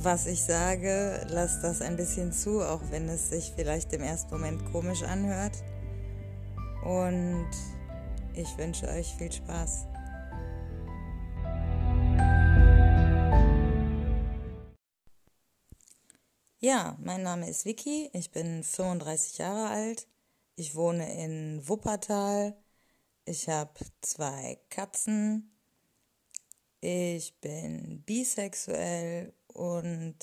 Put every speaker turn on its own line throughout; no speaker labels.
was ich sage, lasst das ein bisschen zu, auch wenn es sich vielleicht im ersten Moment komisch anhört. Und ich wünsche euch viel Spaß. Ja, mein Name ist Vicky, ich bin 35 Jahre alt, ich wohne in Wuppertal, ich habe zwei Katzen, ich bin bisexuell und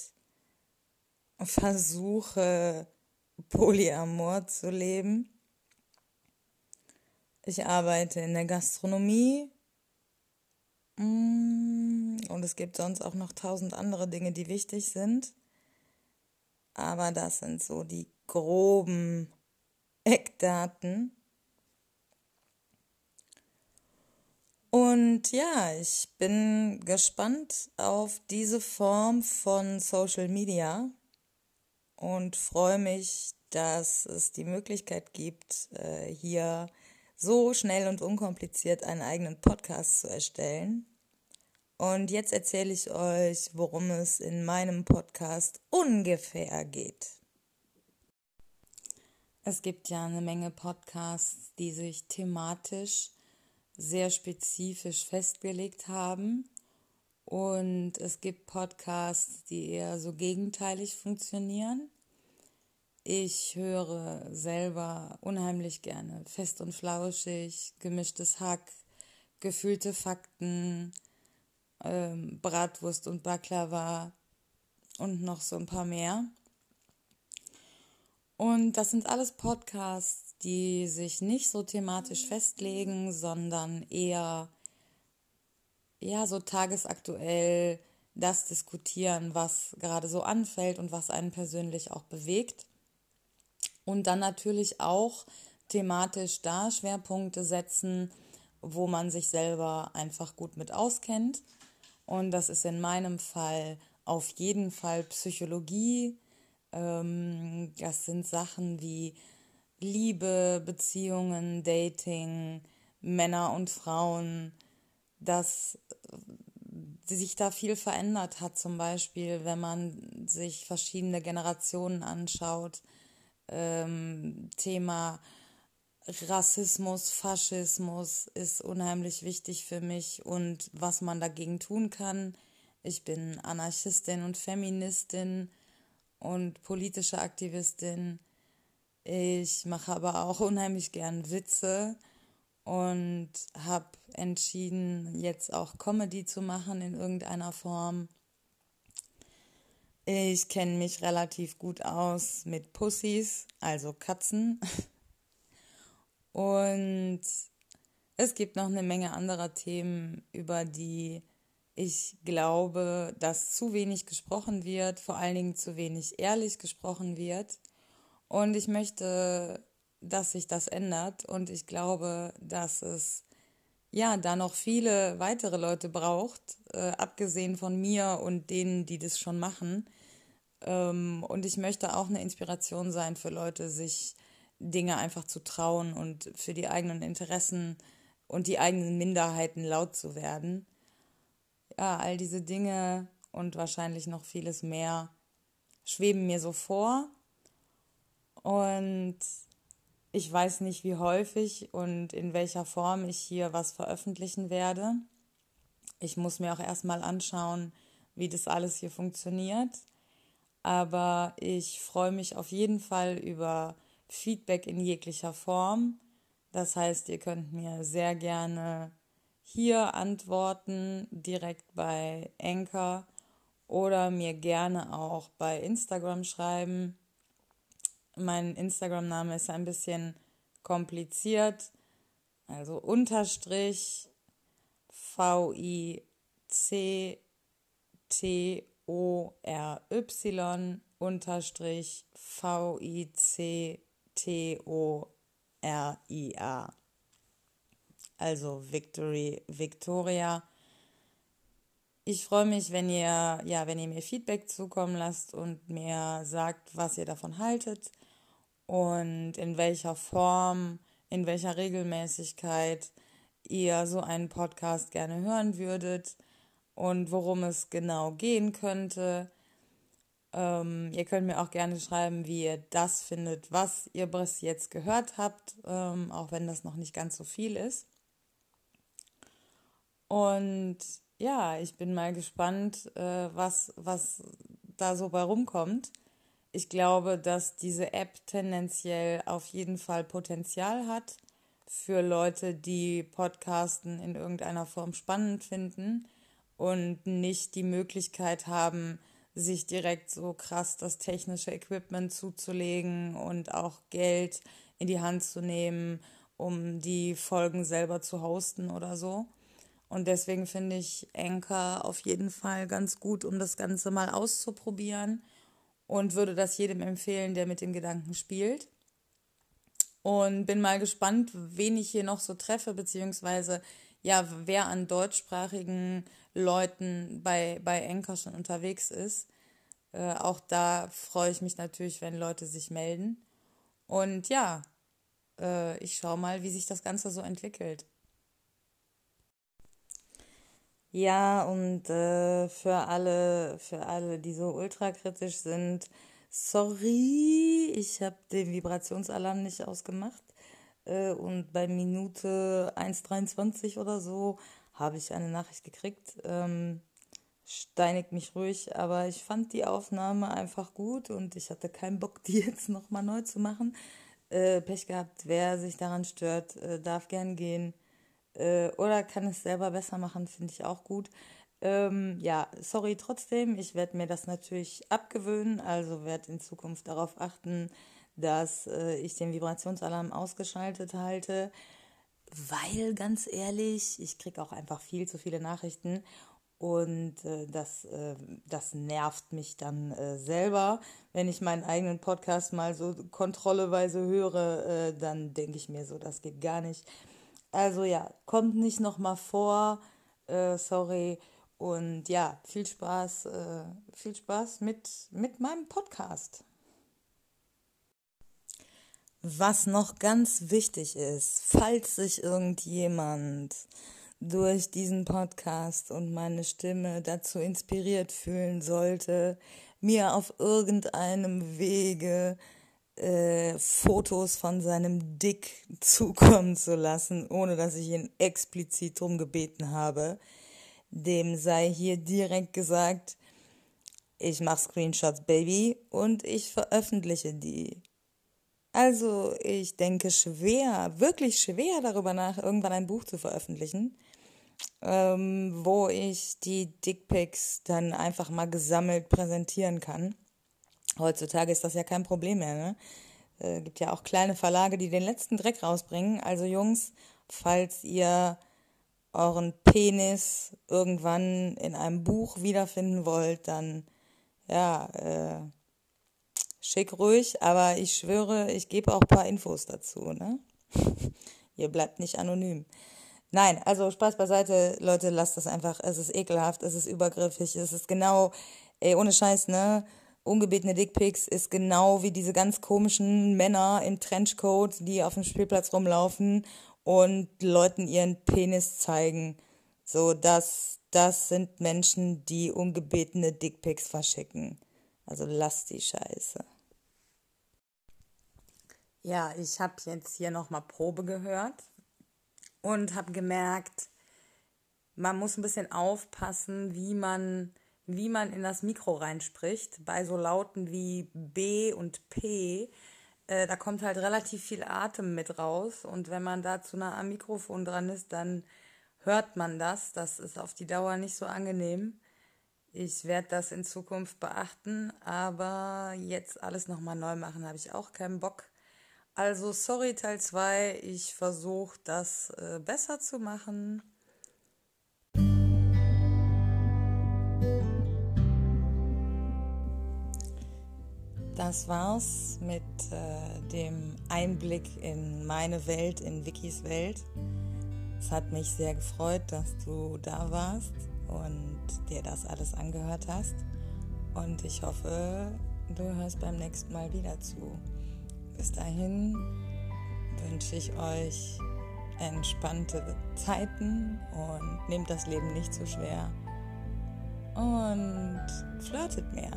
versuche Polyamor zu leben. Ich arbeite in der Gastronomie mm, und es gibt sonst auch noch tausend andere Dinge, die wichtig sind. Aber das sind so die groben Eckdaten. Und ja, ich bin gespannt auf diese Form von Social Media und freue mich, dass es die Möglichkeit gibt, äh, hier so schnell und unkompliziert einen eigenen Podcast zu erstellen. Und jetzt erzähle ich euch, worum es in meinem Podcast ungefähr geht. Es gibt ja eine Menge Podcasts, die sich thematisch sehr spezifisch festgelegt haben. Und es gibt Podcasts, die eher so gegenteilig funktionieren. Ich höre selber unheimlich gerne fest und flauschig, gemischtes Hack, gefühlte Fakten, ähm, Bratwurst und Baklava und noch so ein paar mehr. Und das sind alles Podcasts, die sich nicht so thematisch festlegen, sondern eher ja so tagesaktuell das diskutieren, was gerade so anfällt und was einen persönlich auch bewegt. Und dann natürlich auch thematisch da Schwerpunkte setzen, wo man sich selber einfach gut mit auskennt. Und das ist in meinem Fall auf jeden Fall Psychologie. Ähm, das sind Sachen wie Liebe, Beziehungen, Dating, Männer und Frauen, dass sich da viel verändert hat, zum Beispiel, wenn man sich verschiedene Generationen anschaut. Ähm, Thema Rassismus, Faschismus ist unheimlich wichtig für mich und was man dagegen tun kann. Ich bin Anarchistin und Feministin und politische Aktivistin. Ich mache aber auch unheimlich gern Witze und habe entschieden, jetzt auch Comedy zu machen in irgendeiner Form. Ich kenne mich relativ gut aus mit Pussys, also Katzen. Und es gibt noch eine Menge anderer Themen, über die ich glaube, dass zu wenig gesprochen wird, vor allen Dingen zu wenig ehrlich gesprochen wird. Und ich möchte, dass sich das ändert. Und ich glaube, dass es ja da noch viele weitere Leute braucht, äh, abgesehen von mir und denen, die das schon machen. Ähm, und ich möchte auch eine Inspiration sein für Leute, sich Dinge einfach zu trauen und für die eigenen Interessen und die eigenen Minderheiten laut zu werden. Ja, all diese Dinge und wahrscheinlich noch vieles mehr schweben mir so vor und ich weiß nicht, wie häufig und in welcher Form ich hier was veröffentlichen werde. Ich muss mir auch erstmal anschauen, wie das alles hier funktioniert. Aber ich freue mich auf jeden Fall über Feedback in jeglicher Form. Das heißt, ihr könnt mir sehr gerne hier antworten, direkt bei Anchor oder mir gerne auch bei Instagram schreiben. Mein Instagram-Name ist ein bisschen kompliziert. Also Unterstrich V-I-C-T-O-R-Y Unterstrich V-I-C-T T-O-R-I-A. Also Victory, Victoria. Ich freue mich, wenn ihr, ja, wenn ihr mir Feedback zukommen lasst und mir sagt, was ihr davon haltet und in welcher Form, in welcher Regelmäßigkeit ihr so einen Podcast gerne hören würdet und worum es genau gehen könnte. Ähm, ihr könnt mir auch gerne schreiben, wie ihr das findet, was ihr bis jetzt gehört habt, ähm, auch wenn das noch nicht ganz so viel ist. Und ja, ich bin mal gespannt, äh, was, was da so bei rumkommt. Ich glaube, dass diese App tendenziell auf jeden Fall Potenzial hat für Leute, die Podcasten in irgendeiner Form spannend finden und nicht die Möglichkeit haben, sich direkt so krass das technische Equipment zuzulegen und auch Geld in die Hand zu nehmen, um die Folgen selber zu hosten oder so. Und deswegen finde ich Anchor auf jeden Fall ganz gut, um das Ganze mal auszuprobieren und würde das jedem empfehlen, der mit dem Gedanken spielt. Und bin mal gespannt, wen ich hier noch so treffe, beziehungsweise ja, wer an deutschsprachigen Leuten bei, bei Anchor schon unterwegs ist. Äh, auch da freue ich mich natürlich, wenn Leute sich melden. Und ja, äh, ich schaue mal, wie sich das Ganze so entwickelt. Ja, und äh, für alle, für alle, die so ultrakritisch sind, sorry, ich habe den Vibrationsalarm nicht ausgemacht. Äh, und bei Minute 1,23 oder so habe ich eine Nachricht gekriegt. Ähm, steinigt mich ruhig, aber ich fand die Aufnahme einfach gut und ich hatte keinen Bock, die jetzt nochmal neu zu machen. Äh, Pech gehabt, wer sich daran stört, äh, darf gern gehen äh, oder kann es selber besser machen, finde ich auch gut. Ähm, ja, sorry trotzdem, ich werde mir das natürlich abgewöhnen, also werde in Zukunft darauf achten, dass äh, ich den Vibrationsalarm ausgeschaltet halte, weil ganz ehrlich, ich kriege auch einfach viel zu viele Nachrichten und äh, das, äh, das nervt mich dann äh, selber. Wenn ich meinen eigenen Podcast mal so kontrolleweise höre, äh, dann denke ich mir so, das geht gar nicht. Also ja, kommt nicht nochmal vor. Äh, sorry. Und ja, viel Spaß, äh, viel Spaß mit, mit meinem Podcast. Was noch ganz wichtig ist, falls sich irgendjemand durch diesen Podcast und meine Stimme dazu inspiriert fühlen sollte, mir auf irgendeinem Wege äh, Fotos von seinem Dick zukommen zu lassen, ohne dass ich ihn explizit drum gebeten habe. Dem sei hier direkt gesagt, ich mache Screenshots, Baby, und ich veröffentliche die. Also ich denke schwer, wirklich schwer darüber nach, irgendwann ein Buch zu veröffentlichen, ähm, wo ich die Dickpics dann einfach mal gesammelt präsentieren kann. Heutzutage ist das ja kein Problem mehr. Ne? Äh, gibt ja auch kleine Verlage, die den letzten Dreck rausbringen. Also Jungs, falls ihr euren Penis irgendwann in einem Buch wiederfinden wollt, dann ja, äh, schick ruhig, aber ich schwöre, ich gebe auch ein paar Infos dazu, ne? ihr bleibt nicht anonym. Nein, also Spaß beiseite, Leute, lasst das einfach. Es ist ekelhaft, es ist übergriffig, es ist genau, ey, ohne Scheiß, ne? Ungebetene Dickpics ist genau wie diese ganz komischen Männer in Trenchcoat, die auf dem Spielplatz rumlaufen und Leuten ihren Penis zeigen. So, das, das sind Menschen, die ungebetene Dickpics verschicken. Also lass die Scheiße. Ja, ich habe jetzt hier nochmal Probe gehört und habe gemerkt, man muss ein bisschen aufpassen, wie man wie man in das Mikro reinspricht. Bei so Lauten wie B und P, äh, da kommt halt relativ viel Atem mit raus. Und wenn man da zu nah am Mikrofon dran ist, dann hört man das. Das ist auf die Dauer nicht so angenehm. Ich werde das in Zukunft beachten, aber jetzt alles nochmal neu machen, habe ich auch keinen Bock. Also sorry Teil 2, ich versuche das äh, besser zu machen. Das war's mit äh, dem Einblick in meine Welt, in Vickys Welt. Es hat mich sehr gefreut, dass du da warst und dir das alles angehört hast. Und ich hoffe, du hörst beim nächsten Mal wieder zu. Bis dahin wünsche ich euch entspannte Zeiten und nehmt das Leben nicht zu schwer und flirtet mehr.